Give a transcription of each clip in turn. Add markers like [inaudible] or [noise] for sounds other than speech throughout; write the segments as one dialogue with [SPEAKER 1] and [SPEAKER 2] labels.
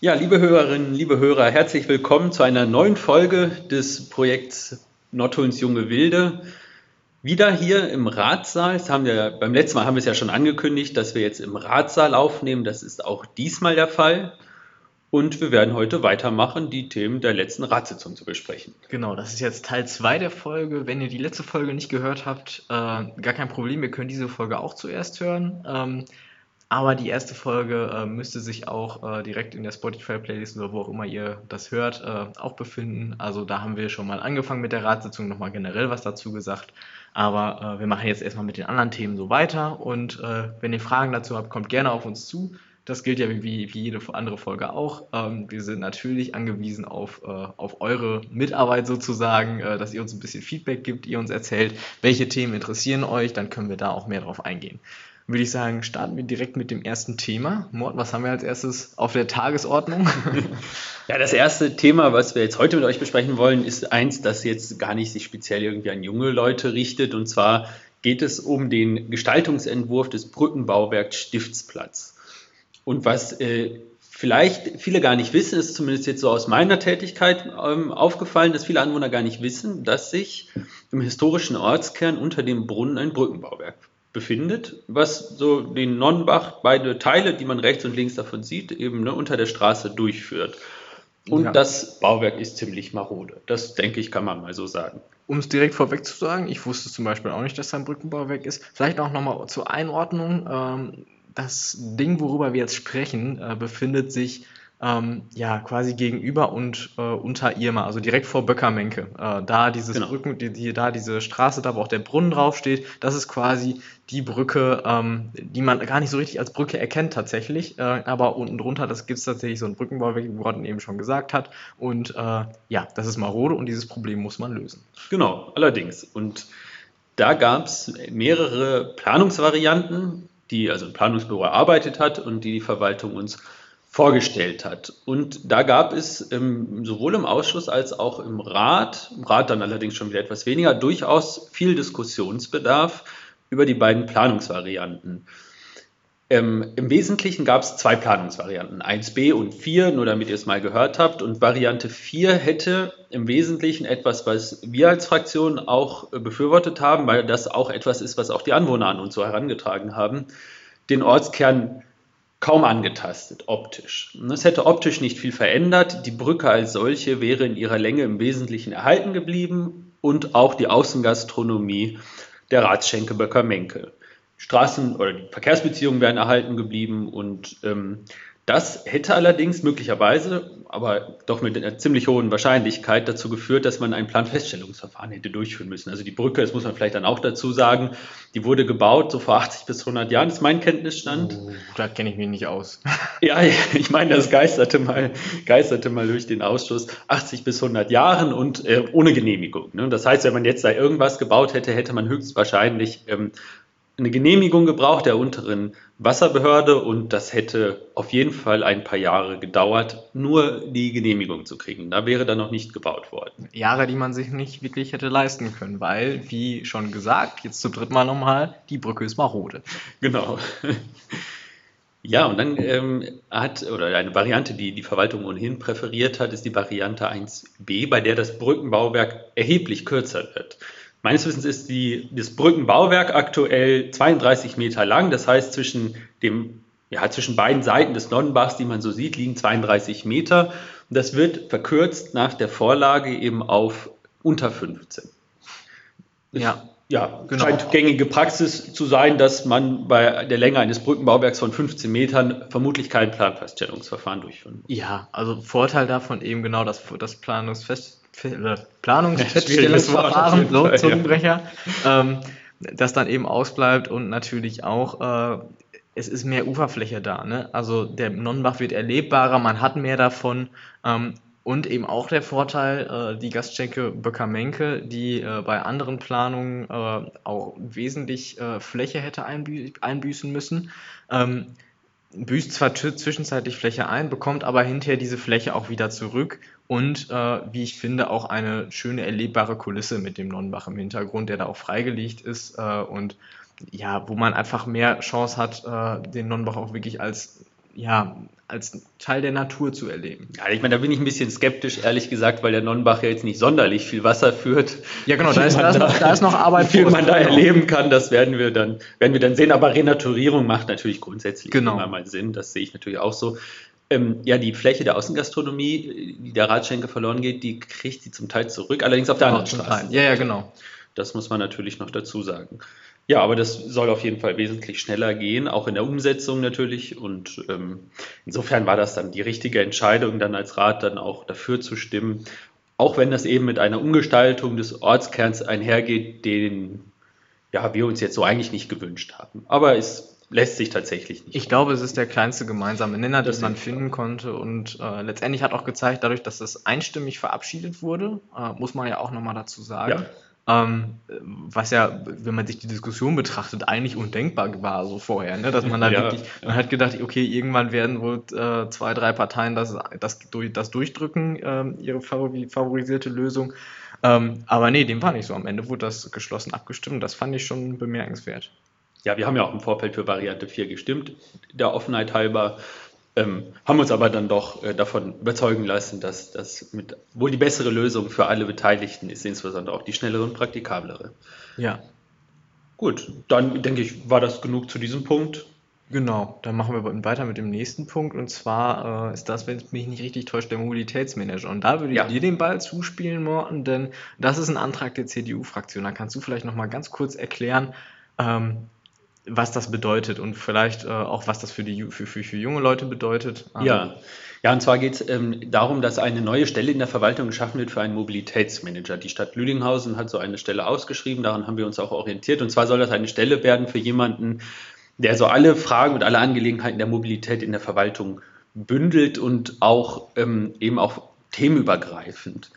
[SPEAKER 1] Ja, liebe Hörerinnen, liebe Hörer, herzlich willkommen zu einer neuen Folge des Projekts Nordholms Junge Wilde. Wieder hier im Ratssaal. Das haben wir, beim letzten Mal haben wir es ja schon angekündigt, dass wir jetzt im Ratssaal aufnehmen. Das ist auch diesmal der Fall. Und wir werden heute weitermachen, die Themen der letzten Ratssitzung zu besprechen.
[SPEAKER 2] Genau, das ist jetzt Teil 2 der Folge. Wenn ihr die letzte Folge nicht gehört habt, äh, gar kein Problem, wir können diese Folge auch zuerst hören. Ähm, aber die erste Folge äh, müsste sich auch äh, direkt in der Spotify-Playlist oder wo auch immer ihr das hört, äh, auch befinden. Also da haben wir schon mal angefangen mit der Ratssitzung, nochmal generell was dazu gesagt. Aber äh, wir machen jetzt erstmal mit den anderen Themen so weiter. Und äh, wenn ihr Fragen dazu habt, kommt gerne auf uns zu. Das gilt ja wie, wie jede andere Folge auch. Ähm, wir sind natürlich angewiesen auf, äh, auf eure Mitarbeit sozusagen, dass ihr uns ein bisschen Feedback gibt, ihr uns erzählt, welche Themen interessieren euch, dann können wir da auch mehr drauf eingehen würde ich sagen, starten wir direkt mit dem ersten Thema. Morten, was haben wir als erstes auf der Tagesordnung? [laughs]
[SPEAKER 1] Ja, das erste Thema, was wir jetzt heute mit euch besprechen wollen, ist eins, das jetzt gar nicht sich speziell irgendwie an junge Leute richtet. Und zwar geht es um den Gestaltungsentwurf des Brückenbauwerks Stiftsplatz. Und was äh, vielleicht viele gar nicht wissen, ist zumindest jetzt so aus meiner Tätigkeit ähm, aufgefallen, dass viele Anwohner gar nicht wissen, dass sich im historischen Ortskern unter dem Brunnen ein Brückenbauwerk befindet, was so den Nonnenbach, beide Teile, die man rechts und links davon sieht, eben ne, unter der Straße durchführt. Und ja. das Bauwerk ist ziemlich marode. Das, denke ich, kann man mal so sagen.
[SPEAKER 2] Um es direkt vorweg zu sagen, ich wusste zum Beispiel auch nicht, dass da ein Brückenbauwerk ist. Vielleicht auch nochmal zur Einordnung. Ähm, das Ding, worüber wir jetzt sprechen, äh, befindet sich ähm, ja, quasi gegenüber und äh, unter Irma, also direkt vor Böckermenke. Äh, da dieses genau. Brücken, die, die, da diese Straße, da wo auch der Brunnen draufsteht, das ist quasi die Brücke, ähm, die man gar nicht so richtig als Brücke erkennt tatsächlich. Äh, aber unten drunter, das gibt es tatsächlich so einen Brückenbau, wie Gordon eben schon gesagt hat. Und äh, ja, das ist marode und dieses Problem muss man lösen.
[SPEAKER 1] Genau, allerdings. Und da gab es mehrere Planungsvarianten, die also ein Planungsbüro erarbeitet hat und die die Verwaltung uns vorgestellt hat. Und da gab es ähm, sowohl im Ausschuss als auch im Rat, im Rat dann allerdings schon wieder etwas weniger, durchaus viel Diskussionsbedarf über die beiden Planungsvarianten. Ähm, Im Wesentlichen gab es zwei Planungsvarianten, 1b und 4, nur damit ihr es mal gehört habt. Und Variante 4 hätte im Wesentlichen etwas, was wir als Fraktion auch äh, befürwortet haben, weil das auch etwas ist, was auch die Anwohner an uns so herangetragen haben, den Ortskern kaum angetastet, optisch. Es hätte optisch nicht viel verändert. Die Brücke als solche wäre in ihrer Länge im Wesentlichen erhalten geblieben und auch die Außengastronomie der Ratsschenke Böcker-Menke. Straßen- oder die Verkehrsbeziehungen wären erhalten geblieben und ähm, das hätte allerdings möglicherweise, aber doch mit einer ziemlich hohen Wahrscheinlichkeit dazu geführt, dass man ein Planfeststellungsverfahren hätte durchführen müssen. Also die Brücke, das muss man vielleicht dann auch dazu sagen, die wurde gebaut so vor 80 bis 100 Jahren, ist mein Kenntnisstand. Oh,
[SPEAKER 2] da kenne ich mich nicht aus. [laughs]
[SPEAKER 1] ja, ich meine, das geisterte mal, geisterte mal durch den Ausschuss 80 bis 100 Jahren und äh, ohne Genehmigung. Ne? Das heißt, wenn man jetzt da irgendwas gebaut hätte, hätte man höchstwahrscheinlich ähm, eine Genehmigung gebraucht der unteren Wasserbehörde und das hätte auf jeden Fall ein paar Jahre gedauert, nur die Genehmigung zu kriegen. Da wäre dann noch nicht gebaut worden.
[SPEAKER 2] Jahre, die man sich nicht wirklich hätte leisten können, weil, wie schon gesagt, jetzt zum dritten Mal nochmal, die Brücke ist marode.
[SPEAKER 1] Genau. [laughs] Ja, und dann ähm, hat, oder eine Variante, die die Verwaltung ohnehin präferiert hat, ist die Variante 1b, bei der das Brückenbauwerk erheblich kürzer wird. Meines Wissens ist die, das Brückenbauwerk aktuell 32 Meter lang. Das heißt, zwischen, dem, ja, zwischen beiden Seiten des Nonnenbachs, die man so sieht, liegen 32 Meter. Und das wird verkürzt nach der Vorlage eben auf unter 15. Ja, ja, genau. scheint gängige Praxis zu sein, dass man bei der Länge eines Brückenbauwerks von 15 Metern vermutlich kein Planfeststellungsverfahren durchführen
[SPEAKER 2] muss. Ja, also Vorteil davon eben genau das, das Planungsfest, Planungsfeststellungsverfahren, so, Zungenbrecher, ja. ähm, das dann eben ausbleibt und natürlich auch, äh, es ist mehr Uferfläche da. Ne? Also der Nonnenbach wird erlebbarer, man hat mehr davon. Ähm, und eben auch der Vorteil, äh, die Gastschenke Böckermenke, die äh, bei anderen Planungen äh, auch wesentlich äh, Fläche hätte einbü einbüßen müssen. Ähm, büßt zwar zwischenzeitlich Fläche ein, bekommt aber hinterher diese Fläche auch wieder zurück und äh, wie ich finde auch eine schöne erlebbare Kulisse mit dem Nonnenbach im Hintergrund, der da auch freigelegt ist äh, und ja, wo man einfach mehr Chance hat, äh, den Nonnenbach auch wirklich als ja, als Teil der Natur zu erleben.
[SPEAKER 1] Ja, ich meine, da bin ich ein bisschen skeptisch, ehrlich gesagt, weil der Nonnenbach ja jetzt nicht sonderlich viel Wasser führt.
[SPEAKER 2] Ja, genau, da ist, da, noch, da ist noch Arbeit.
[SPEAKER 1] Wie viel man da erleben kann, das werden wir dann, werden wir dann sehen. Aber Renaturierung macht natürlich grundsätzlich
[SPEAKER 2] genau.
[SPEAKER 1] immer mal Sinn. Das sehe ich natürlich auch so. Ähm, ja, die Fläche der Außengastronomie, die der Radschenke verloren geht, die kriegt sie zum Teil zurück, allerdings auf der anderen Straße.
[SPEAKER 2] Ja, ja, genau.
[SPEAKER 1] Das muss man natürlich noch dazu sagen. Ja, aber das soll auf jeden Fall wesentlich schneller gehen, auch in der Umsetzung natürlich. Und ähm, insofern war das dann die richtige Entscheidung, dann als Rat dann auch dafür zu stimmen, auch wenn das eben mit einer Umgestaltung des Ortskerns einhergeht, den ja, wir uns jetzt so eigentlich nicht gewünscht haben. Aber es lässt sich tatsächlich nicht.
[SPEAKER 2] Ich glaube, es ist der kleinste gemeinsame Nenner, den man finden konnte. Und äh, letztendlich hat auch gezeigt, dadurch, dass es einstimmig verabschiedet wurde, äh, muss man ja auch nochmal dazu sagen. Ja ähm, was ja, wenn man sich die Diskussion betrachtet, eigentlich undenkbar war so vorher, ne? dass man da [laughs] ja, wirklich, man hat gedacht, okay, irgendwann werden wohl äh, zwei, drei Parteien das, das, das durchdrücken, ähm, ihre favorisierte Lösung. Ähm, aber nee, dem war nicht so. Am Ende wurde das geschlossen abgestimmt. Das fand ich schon bemerkenswert.
[SPEAKER 1] Ja, wir haben ja auch im Vorfeld für Variante 4 gestimmt, der Offenheit halber. Ähm, haben uns aber dann doch äh, davon überzeugen lassen, dass das mit wohl die bessere Lösung für alle Beteiligten ist, insbesondere auch die schnellere und praktikablere.
[SPEAKER 2] Ja.
[SPEAKER 1] Gut, dann denke ich, war das genug zu diesem Punkt.
[SPEAKER 2] Genau, dann machen wir weiter mit dem nächsten Punkt und zwar äh, ist das, wenn es mich nicht richtig täuscht, der Mobilitätsmanager. Und da würde ich ja. dir den Ball zuspielen, Morten, denn das ist ein Antrag der CDU-Fraktion. Da kannst du vielleicht nochmal ganz kurz erklären, ähm, was das bedeutet und vielleicht äh, auch, was das für, die, für, für, für junge Leute bedeutet.
[SPEAKER 1] Ja. ja, und zwar geht es ähm, darum, dass eine neue Stelle in der Verwaltung geschaffen wird für einen Mobilitätsmanager. Die Stadt Lüdinghausen hat so eine Stelle ausgeschrieben, daran haben wir uns auch orientiert. Und zwar soll das eine Stelle werden für jemanden, der so alle Fragen und alle Angelegenheiten der Mobilität in der Verwaltung bündelt und auch ähm, eben auch themenübergreifend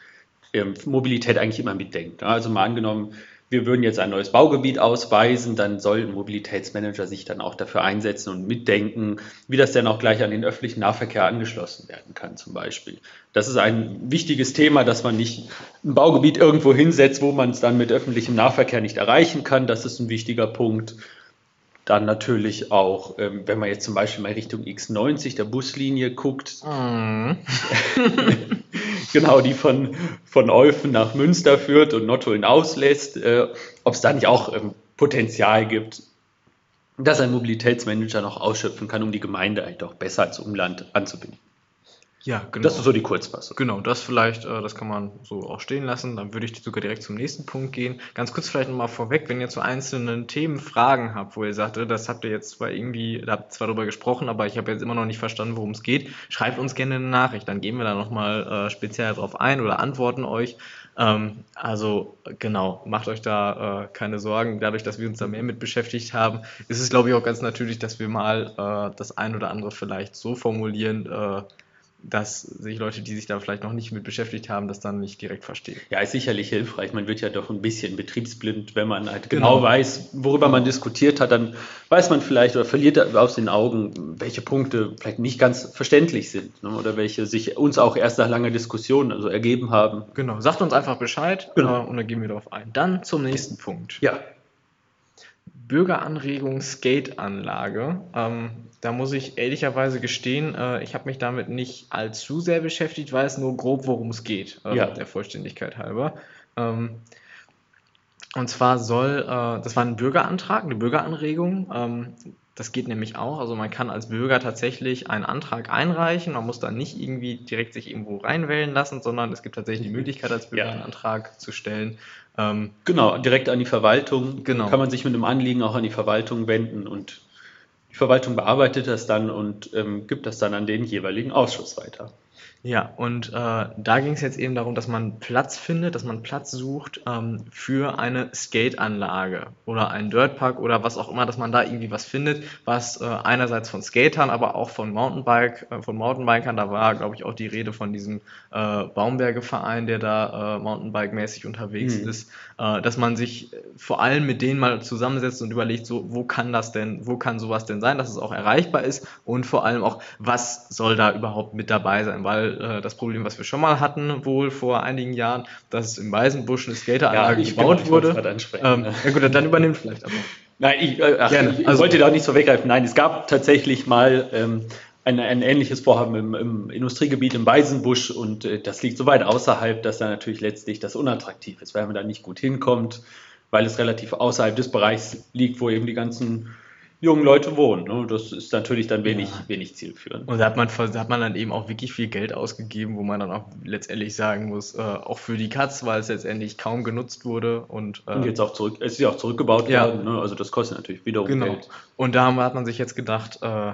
[SPEAKER 1] ähm, Mobilität eigentlich immer mitdenkt. Also mal angenommen, wir würden jetzt ein neues Baugebiet ausweisen, dann soll Mobilitätsmanager sich dann auch dafür einsetzen und mitdenken, wie das denn auch gleich an den öffentlichen Nahverkehr angeschlossen werden kann zum Beispiel. Das ist ein wichtiges Thema, dass man nicht ein Baugebiet irgendwo hinsetzt, wo man es dann mit öffentlichem Nahverkehr nicht erreichen kann. Das ist ein wichtiger Punkt. Dann natürlich auch, ähm, wenn man jetzt zum Beispiel mal Richtung X90 der Buslinie guckt, mm. [laughs] genau, die von, von Eufen nach Münster führt und Nottuln auslässt, äh, ob es da nicht auch ähm, Potenzial gibt, dass ein Mobilitätsmanager noch ausschöpfen kann, um die Gemeinde halt auch besser als Umland anzubinden.
[SPEAKER 2] Ja,
[SPEAKER 1] genau. Das ist so die Kurzfassung.
[SPEAKER 2] Genau, das vielleicht, äh, das kann man so auch stehen lassen. Dann würde ich sogar direkt zum nächsten Punkt gehen. Ganz kurz vielleicht nochmal vorweg, wenn ihr zu einzelnen Themen Fragen habt, wo ihr sagt, äh, das habt ihr jetzt zwar irgendwie, da habt ihr zwar darüber gesprochen, aber ich habe jetzt immer noch nicht verstanden, worum es geht, schreibt uns gerne eine Nachricht. Dann gehen wir da nochmal äh, speziell drauf ein oder antworten euch. Ähm, also genau, macht euch da äh, keine Sorgen. Dadurch, dass wir uns da mehr mit beschäftigt haben, ist es, glaube ich, auch ganz natürlich, dass wir mal äh, das ein oder andere vielleicht so formulieren, äh, dass sich Leute, die sich da vielleicht noch nicht mit beschäftigt haben, das dann nicht direkt verstehen.
[SPEAKER 1] Ja, ist sicherlich hilfreich. Man wird ja doch ein bisschen betriebsblind, wenn man halt genau, genau weiß, worüber man diskutiert hat, dann weiß man vielleicht oder verliert aus den Augen, welche Punkte vielleicht nicht ganz verständlich sind ne, oder welche sich uns auch erst nach langer Diskussion also ergeben haben.
[SPEAKER 2] Genau, sagt uns einfach Bescheid genau. äh, und dann gehen wir darauf ein. Dann zum nächsten Punkt.
[SPEAKER 1] Ja.
[SPEAKER 2] Bürgeranregung Skateanlage. Ähm, da muss ich ehrlicherweise gestehen, äh, ich habe mich damit nicht allzu sehr beschäftigt, weiß nur grob, worum es geht, äh, ja. der Vollständigkeit halber. Ähm, und zwar soll, äh, das war ein Bürgerantrag, eine Bürgeranregung. Ähm, das geht nämlich auch. Also man kann als Bürger tatsächlich einen Antrag einreichen. Man muss dann nicht irgendwie direkt sich irgendwo reinwählen lassen, sondern es gibt tatsächlich die Möglichkeit, als Bürger ja. einen Antrag zu stellen.
[SPEAKER 1] Ähm, genau, direkt an die Verwaltung. Genau. Kann man sich mit einem Anliegen auch an die Verwaltung wenden und die Verwaltung bearbeitet das dann und ähm, gibt das dann an den jeweiligen Ausschuss weiter.
[SPEAKER 2] Ja, und äh, da ging es jetzt eben darum, dass man Platz findet, dass man Platz sucht ähm, für eine Skateanlage oder einen Dirtpark oder was auch immer, dass man da irgendwie was findet, was äh, einerseits von Skatern, aber auch von Mountainbike, äh, von Mountainbikern, da war, glaube ich, auch die Rede von diesem äh, Baumberge-Verein, der da äh, Mountainbike-mäßig unterwegs mhm. ist, dass man sich vor allem mit denen mal zusammensetzt und überlegt, so, wo kann das denn, wo kann sowas denn sein, dass es auch erreichbar ist und vor allem auch, was soll da überhaupt mit dabei sein, weil äh, das Problem, was wir schon mal hatten, wohl vor einigen Jahren, dass im Weißenbusch eine Skateranlage ja, gebaut genau, wurde. Ähm, ja gut, dann übernimmt vielleicht aber.
[SPEAKER 1] Nein, ich, äh, ach, ich also, wollte da nicht so weggreifen. Nein, es gab tatsächlich mal ähm, ein, ein ähnliches Vorhaben im, im Industriegebiet im Weisenbusch und äh, das liegt so weit außerhalb, dass da natürlich letztlich das unattraktiv ist, weil man da nicht gut hinkommt, weil es relativ außerhalb des Bereichs liegt, wo eben die ganzen jungen Leute wohnen. Ne? Das ist natürlich dann wenig, ja. wenig zielführend.
[SPEAKER 2] Und da hat, man, da hat man dann eben auch wirklich viel Geld ausgegeben, wo man dann auch letztendlich sagen muss, äh, auch für die Katz, weil es letztendlich kaum genutzt wurde. Und,
[SPEAKER 1] äh, und jetzt auch zurück, es ist ja auch zurückgebaut ja. worden, ne? also das kostet natürlich wiederum
[SPEAKER 2] genau.
[SPEAKER 1] Geld.
[SPEAKER 2] Und da hat man sich jetzt gedacht, äh,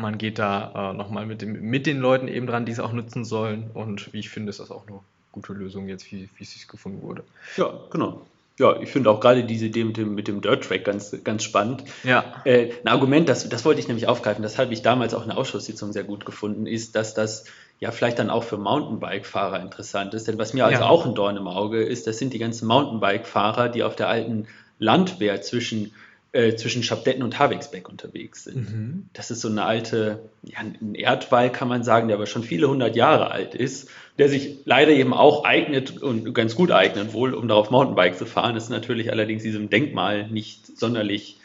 [SPEAKER 2] man geht da äh, nochmal mit, mit den Leuten eben dran, die es auch nutzen sollen. Und wie ich finde, ist das auch eine gute Lösung jetzt, wie, wie es sich gefunden wurde.
[SPEAKER 1] Ja, genau. Ja, ich finde auch gerade diese Idee mit dem, mit dem Dirt Track ganz, ganz spannend.
[SPEAKER 2] Ja.
[SPEAKER 1] Äh, ein Argument, das, das wollte ich nämlich aufgreifen, das habe ich damals auch in der Ausschusssitzung sehr gut gefunden, ist, dass das ja vielleicht dann auch für Mountainbike-Fahrer interessant ist. Denn was mir also ja. auch ein Dorn im Auge ist, das sind die ganzen Mountainbike-Fahrer, die auf der alten Landwehr zwischen äh, zwischen Schabdetten und Havixbeck unterwegs sind. Mhm. Das ist so eine alte, ja, ein Erdwall kann man sagen, der aber schon viele hundert Jahre alt ist, der sich leider eben auch eignet und ganz gut eignet wohl, um darauf Mountainbike zu fahren, ist natürlich allerdings diesem Denkmal nicht sonderlich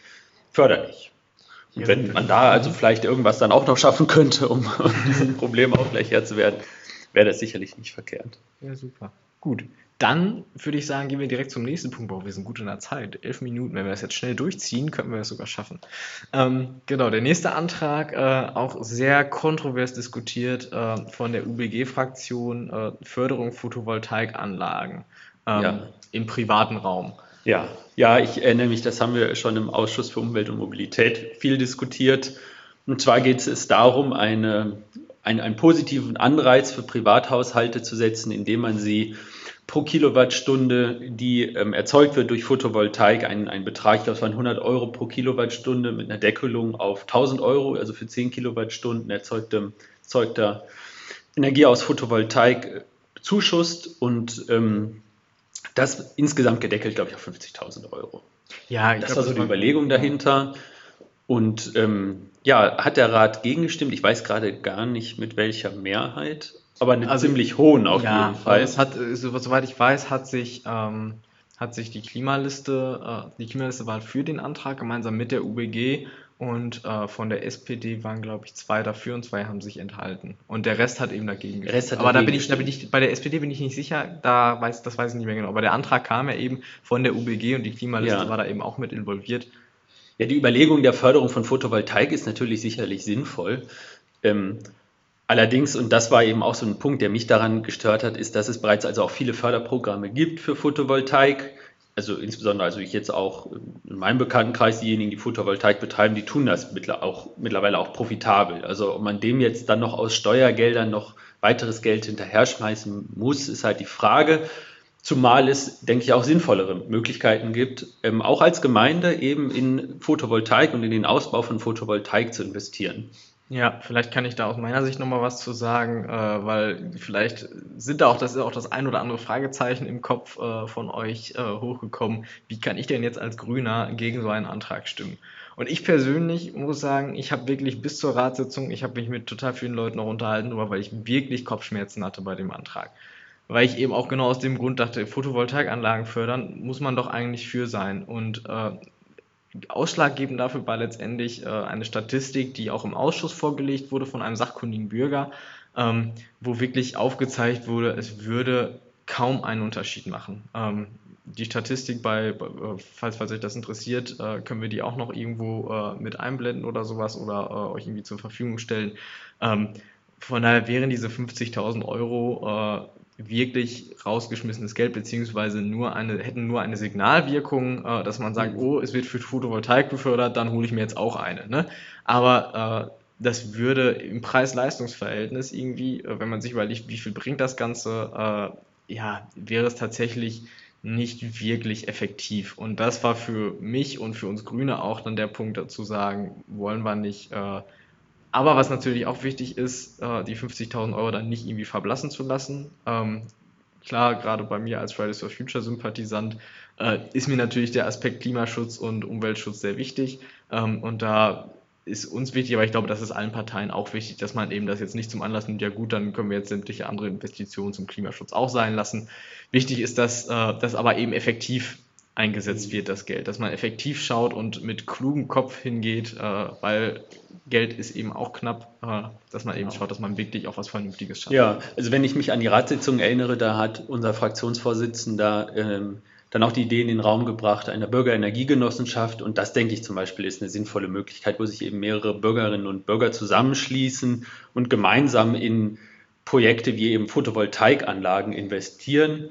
[SPEAKER 1] förderlich. Und wenn man da also vielleicht irgendwas dann auch noch schaffen könnte, um, um diesem Problem auch gleich Herr zu werden, wäre das sicherlich nicht verkehrt.
[SPEAKER 2] Ja, super. Gut. Dann würde ich sagen, gehen wir direkt zum nächsten Punkt. Boah, wir sind gut in der Zeit. Elf Minuten. Wenn wir das jetzt schnell durchziehen, könnten wir das sogar schaffen. Ähm, genau, der nächste Antrag, äh, auch sehr kontrovers diskutiert äh, von der UBG-Fraktion, äh, Förderung Photovoltaikanlagen ähm, ja. im privaten Raum.
[SPEAKER 1] Ja, ja, ich erinnere mich, das haben wir schon im Ausschuss für Umwelt und Mobilität viel diskutiert. Und zwar geht es darum, eine, ein, einen positiven Anreiz für Privathaushalte zu setzen, indem man sie pro Kilowattstunde, die ähm, erzeugt wird durch Photovoltaik, ein, ein Betrag, ich glaube, es waren 100 Euro pro Kilowattstunde mit einer Deckelung auf 1000 Euro, also für 10 Kilowattstunden erzeugte, erzeugter Energie aus Photovoltaik äh, zuschusst und ähm, das insgesamt gedeckelt, glaube ich, auf 50.000 Euro. Ja, das glaub, war so die Überlegung dahinter. Und ähm, ja, hat der Rat gegengestimmt? Ich weiß gerade gar nicht, mit welcher Mehrheit. Aber einen also, ziemlich hohen auf ja, jeden Fall.
[SPEAKER 2] Es hat, äh, soweit ich weiß, hat sich, ähm, hat sich die Klimaliste, äh, die Klimaliste war für den Antrag gemeinsam mit der UBG und äh, von der SPD waren, glaube ich, zwei dafür und zwei haben sich enthalten. Und der Rest hat eben dagegen
[SPEAKER 1] gestimmt.
[SPEAKER 2] Aber da bin, ich, da bin ich, bei der SPD bin ich nicht sicher, da weiß, das weiß ich nicht mehr genau. Aber der Antrag kam ja eben von der UBG und die Klimaliste ja. war da eben auch mit involviert.
[SPEAKER 1] Ja, die Überlegung der Förderung von Photovoltaik ist natürlich sicherlich sinnvoll. Ähm, Allerdings, und das war eben auch so ein Punkt, der mich daran gestört hat, ist, dass es bereits also auch viele Förderprogramme gibt für Photovoltaik. Also insbesondere, also ich jetzt auch in meinem Bekanntenkreis, diejenigen, die Photovoltaik betreiben, die tun das auch, mittlerweile auch profitabel. Also ob man dem jetzt dann noch aus Steuergeldern noch weiteres Geld hinterher schmeißen muss, ist halt die Frage. Zumal es, denke ich, auch sinnvollere Möglichkeiten gibt, ähm, auch als Gemeinde eben in Photovoltaik und in den Ausbau von Photovoltaik zu investieren.
[SPEAKER 2] Ja, vielleicht kann ich da aus meiner Sicht nochmal was zu sagen, äh, weil vielleicht sind da auch das ist auch das ein oder andere Fragezeichen im Kopf äh, von euch äh, hochgekommen. Wie kann ich denn jetzt als Grüner gegen so einen Antrag stimmen? Und ich persönlich muss sagen, ich habe wirklich bis zur Ratssitzung, ich habe mich mit total vielen Leuten auch unterhalten, nur weil ich wirklich Kopfschmerzen hatte bei dem Antrag. Weil ich eben auch genau aus dem Grund dachte, Photovoltaikanlagen fördern, muss man doch eigentlich für sein. Und äh, Ausschlaggebend dafür war letztendlich äh, eine Statistik, die auch im Ausschuss vorgelegt wurde von einem sachkundigen Bürger, ähm, wo wirklich aufgezeigt wurde, es würde kaum einen Unterschied machen. Ähm, die Statistik bei, äh, falls, falls euch das interessiert, äh, können wir die auch noch irgendwo äh, mit einblenden oder sowas oder äh, euch irgendwie zur Verfügung stellen. Ähm, von daher wären diese 50.000 Euro äh, wirklich rausgeschmissenes Geld, beziehungsweise nur eine, hätten nur eine Signalwirkung, äh, dass man sagt, oh, es wird für Photovoltaik gefördert, dann hole ich mir jetzt auch eine. Ne? Aber äh, das würde im Preis-Leistungs-Verhältnis irgendwie, äh, wenn man sich überlegt, wie viel bringt das Ganze, äh, ja, wäre es tatsächlich nicht wirklich effektiv. Und das war für mich und für uns Grüne auch dann der Punkt dazu sagen, wollen wir nicht äh, aber was natürlich auch wichtig ist, äh, die 50.000 Euro dann nicht irgendwie verblassen zu lassen. Ähm, klar, gerade bei mir als Fridays for Future Sympathisant äh, ist mir natürlich der Aspekt Klimaschutz und Umweltschutz sehr wichtig. Ähm, und da ist uns wichtig, aber ich glaube, das ist allen Parteien auch wichtig, dass man eben das jetzt nicht zum Anlass nimmt, ja gut, dann können wir jetzt sämtliche andere Investitionen zum Klimaschutz auch sein lassen. Wichtig ist, dass das aber eben effektiv eingesetzt wird, das Geld. Dass man effektiv schaut und mit klugem Kopf hingeht, äh, weil Geld ist eben auch knapp, äh, dass man eben schaut, dass man wirklich auch was Vernünftiges schafft.
[SPEAKER 1] Ja, also wenn ich mich an die Ratssitzung erinnere, da hat unser Fraktionsvorsitzender ähm, dann auch die Idee in den Raum gebracht einer Bürgerenergiegenossenschaft. Und das, denke ich zum Beispiel, ist eine sinnvolle Möglichkeit, wo sich eben mehrere Bürgerinnen und Bürger zusammenschließen und gemeinsam in Projekte wie eben Photovoltaikanlagen investieren.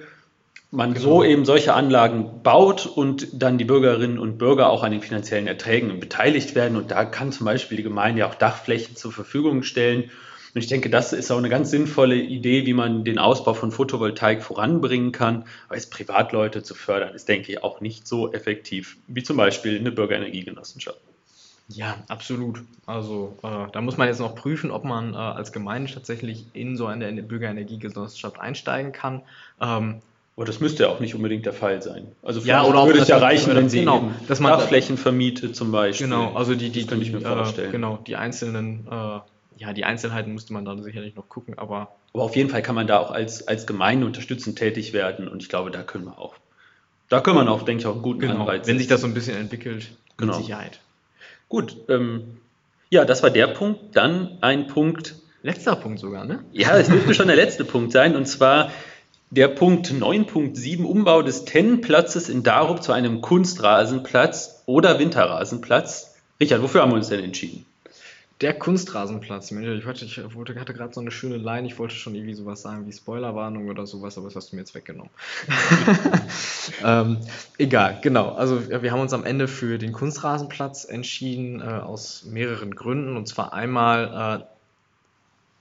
[SPEAKER 1] Man genau. so eben solche Anlagen baut und dann die Bürgerinnen und Bürger auch an den finanziellen Erträgen beteiligt werden. Und da kann zum Beispiel die Gemeinde ja auch Dachflächen zur Verfügung stellen und ich denke, das ist auch eine ganz sinnvolle Idee, wie man den Ausbau von Photovoltaik voranbringen kann. Aber es Privatleute zu fördern, ist, denke ich, auch nicht so effektiv wie zum Beispiel eine Bürgerenergiegenossenschaft.
[SPEAKER 2] Ja, absolut. Also äh, da muss man jetzt noch prüfen, ob man äh, als Gemeinde tatsächlich in so eine Bürgerenergiegenossenschaft einsteigen kann. Ähm,
[SPEAKER 1] aber das müsste ja auch nicht unbedingt der Fall sein.
[SPEAKER 2] Also ja, oder würde es ja reichen, wenn sie
[SPEAKER 1] genau, dass man Dachflächen vermietet zum Beispiel.
[SPEAKER 2] Genau, also die, die, das könnte ich mir äh, vorstellen. genau, die einzelnen äh, ja, die Einzelheiten müsste man dann sicherlich noch gucken, aber.
[SPEAKER 1] Aber auf jeden Fall kann man da auch als, als Gemeinde unterstützend tätig werden und ich glaube, da können wir auch, da können wir auch, denke ich, auch einen guten
[SPEAKER 2] genau, Anreiz Wenn sich das so ein bisschen entwickelt,
[SPEAKER 1] genau. mit Sicherheit. Gut, ähm, ja, das war der Punkt. Dann ein Punkt.
[SPEAKER 2] Letzter Punkt sogar, ne?
[SPEAKER 1] Ja, es dürfte schon der letzte Punkt sein und zwar der Punkt 9.7 Umbau des Tennenplatzes in Darup zu einem Kunstrasenplatz oder Winterrasenplatz. Richard, wofür haben wir uns denn entschieden?
[SPEAKER 2] Der Kunstrasenplatz. Ich, hatte, ich hatte gerade so eine schöne Line. Ich wollte schon irgendwie sowas sagen wie Spoilerwarnung oder sowas, aber das hast du mir jetzt weggenommen. [laughs] ähm, egal, genau. Also wir haben uns am Ende für den Kunstrasenplatz entschieden, äh, aus mehreren Gründen. Und zwar einmal, äh,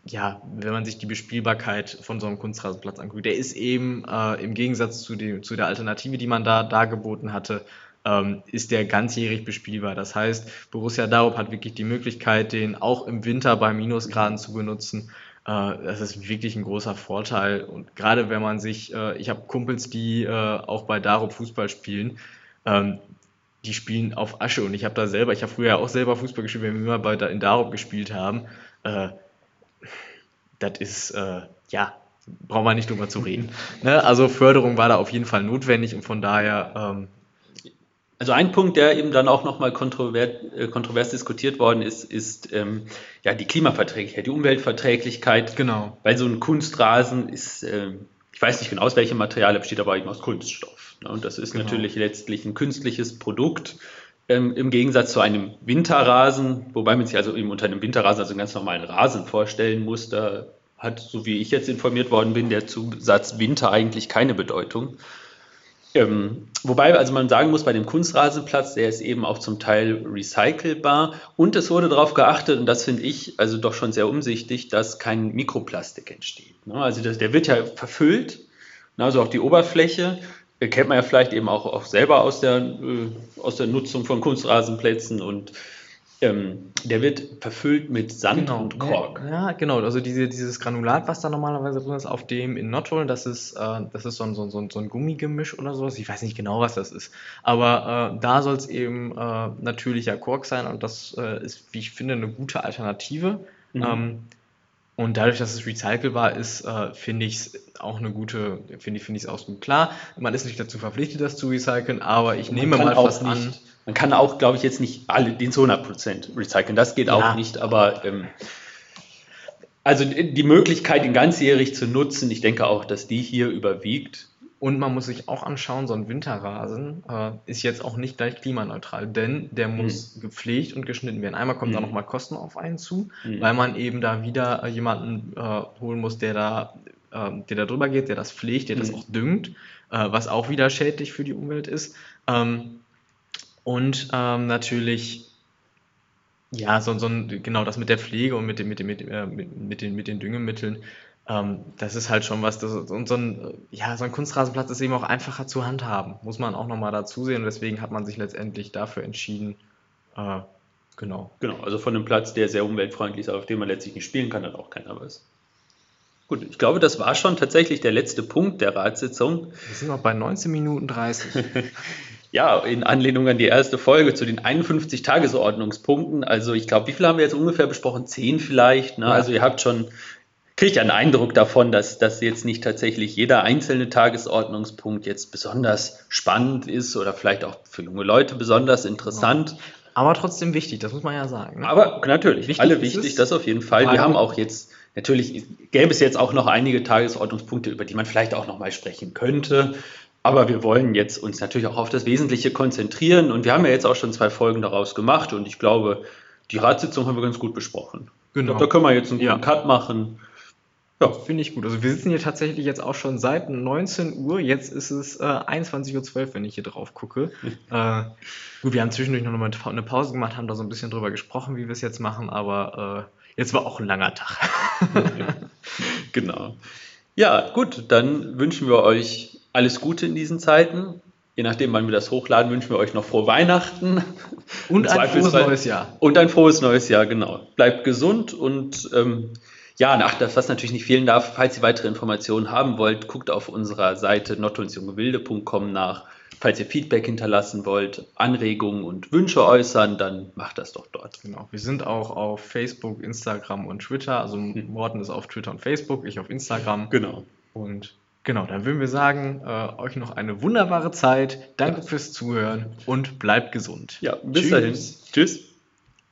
[SPEAKER 2] ja, wenn man sich die Bespielbarkeit von so einem Kunstrasenplatz anguckt. Der ist eben äh, im Gegensatz zu, dem, zu der Alternative, die man da dargeboten hatte, ähm, ist der ganzjährig bespielbar. Das heißt, Borussia Daub hat wirklich die Möglichkeit, den auch im Winter bei Minusgraden zu benutzen. Äh, das ist wirklich ein großer Vorteil. Und gerade wenn man sich, äh, ich habe Kumpels, die äh, auch bei Darup Fußball spielen, ähm, die spielen auf Asche. Und ich habe da selber, ich habe früher auch selber Fußball gespielt, wenn wir immer bei, in Darup gespielt haben. Äh, das ist, äh, ja, brauchen wir nicht drüber zu reden. Ne? Also Förderung war da auf jeden Fall notwendig und von daher ähm,
[SPEAKER 1] also ein Punkt, der eben dann auch nochmal kontrovers, äh, kontrovers diskutiert worden ist, ist ähm, ja die Klimaverträglichkeit, die Umweltverträglichkeit.
[SPEAKER 2] Genau.
[SPEAKER 1] Weil so ein Kunstrasen ist, äh, ich weiß nicht genau aus welchem Material, er besteht aber eben aus Kunststoff. Ne? Und das ist genau. natürlich letztlich ein künstliches Produkt. Ähm, Im Gegensatz zu einem Winterrasen, wobei man sich also eben unter einem Winterrasen also einen ganz normalen Rasen vorstellen muss, da hat, so wie ich jetzt informiert worden bin, der Zusatz Winter eigentlich keine Bedeutung. Ähm, wobei, also man sagen muss, bei dem Kunstrasenplatz, der ist eben auch zum Teil recycelbar und es wurde darauf geachtet, und das finde ich also doch schon sehr umsichtig, dass kein Mikroplastik entsteht. Ne? Also das, der wird ja verfüllt, ne? also auch die Oberfläche, kennt man ja vielleicht eben auch, auch selber aus der, äh, aus der Nutzung von Kunstrasenplätzen und ähm, der wird verfüllt mit Sand
[SPEAKER 2] genau.
[SPEAKER 1] und Kork.
[SPEAKER 2] Ja, genau. Also diese, dieses Granulat, was da normalerweise drin ist, auf dem in Nottrollen, das ist, äh, das ist so ein, so, ein, so ein Gummigemisch oder sowas. Ich weiß nicht genau, was das ist. Aber äh, da soll es eben äh, natürlicher Kork sein und das äh, ist, wie ich finde, eine gute Alternative. Mhm. Ähm, und dadurch, dass es recycelbar ist, äh, finde ich es auch eine gute, finde ich, finde ich es auch gut. Klar, man ist nicht dazu verpflichtet, das zu recyceln, aber ich nehme mal fast
[SPEAKER 1] nicht, an. Man kann auch, glaube ich, jetzt nicht alle den zu 100% recyceln. Das geht ja. auch nicht, aber ähm, also die Möglichkeit, ihn ganzjährig zu nutzen, ich denke auch, dass die hier überwiegt.
[SPEAKER 2] Und man muss sich auch anschauen, so ein Winterrasen äh, ist jetzt auch nicht gleich klimaneutral, denn der hm. muss mhm. gepflegt und geschnitten werden. Einmal kommen mhm. da hm. nochmal Kosten auf einen zu, mhm. weil man eben da wieder äh, jemanden äh, holen muss, der da, ähm, der da drüber geht, der das pflegt, der das hm. auch düngt, äh, was auch wieder schädlich für die Umwelt ist. Ähm, und ähm, natürlich ja, so, so ein, genau das mit der Pflege und mit, dem, mit, dem, mit, äh, mit, mit, den, mit den Düngemitteln ähm, das ist halt schon was, das, und so ein, ja, so ein Kunstrasenplatz ist eben auch einfacher zu handhaben, muss man auch nochmal dazu sehen und deswegen hat man sich letztendlich dafür entschieden,
[SPEAKER 1] äh, genau. Genau, also von einem Platz, der sehr umweltfreundlich ist, auf dem man letztlich nicht spielen kann, hat auch keiner was. Gut, ich glaube, das war schon tatsächlich der letzte Punkt der Ratssitzung.
[SPEAKER 2] Wir sind noch bei 19 Minuten 30. [laughs]
[SPEAKER 1] ja, in Anlehnung an die erste Folge zu den 51 Tagesordnungspunkten. Also ich glaube, wie viel haben wir jetzt ungefähr besprochen? Zehn vielleicht. Ne? Ja. Also ihr habt schon kriege einen Eindruck davon, dass, dass jetzt nicht tatsächlich jeder einzelne Tagesordnungspunkt jetzt besonders spannend ist oder vielleicht auch für junge Leute besonders interessant.
[SPEAKER 2] Aber trotzdem wichtig, das muss man ja sagen.
[SPEAKER 1] Ne? Aber natürlich, wichtig alle wichtig, das auf jeden Fall. Wir haben auch jetzt, natürlich gäbe es jetzt auch noch einige Tagesordnungspunkte, über die man vielleicht auch nochmal sprechen könnte. Aber wir wollen jetzt uns natürlich auch auf das Wesentliche konzentrieren und wir haben ja jetzt auch schon zwei Folgen daraus gemacht und ich glaube, die Ratssitzung haben wir ganz gut besprochen. Genau. Glaub, da können wir jetzt einen guten ja. Cut machen.
[SPEAKER 2] Ja. Finde ich gut. Also wir sitzen hier tatsächlich jetzt auch schon seit 19 Uhr. Jetzt ist es äh, 21.12 Uhr, wenn ich hier drauf gucke. [laughs] äh, gut, wir haben zwischendurch noch mal eine Pause gemacht, haben da so ein bisschen drüber gesprochen, wie wir es jetzt machen, aber äh, jetzt war auch ein langer Tag. [laughs]
[SPEAKER 1] genau. Ja, gut, dann wünschen wir euch alles Gute in diesen Zeiten. Je nachdem, wann wir das hochladen, wünschen wir euch noch frohe Weihnachten.
[SPEAKER 2] Und ein frohes neues Jahr.
[SPEAKER 1] Und ein frohes neues Jahr, genau. Bleibt gesund und ähm, ja, ach, das, was natürlich nicht fehlen darf, falls ihr weitere Informationen haben wollt, guckt auf unserer Seite nottunsjungewilde.com nach. Falls ihr Feedback hinterlassen wollt, Anregungen und Wünsche äußern, dann macht das doch dort.
[SPEAKER 2] Genau. Wir sind auch auf Facebook, Instagram und Twitter. Also hm. Morten ist auf Twitter und Facebook, ich auf Instagram.
[SPEAKER 1] Genau.
[SPEAKER 2] Und genau, dann würden wir sagen, äh, euch noch eine wunderbare Zeit. Danke fürs Zuhören und bleibt gesund.
[SPEAKER 1] Ja, bis Tschüss. dahin. Tschüss.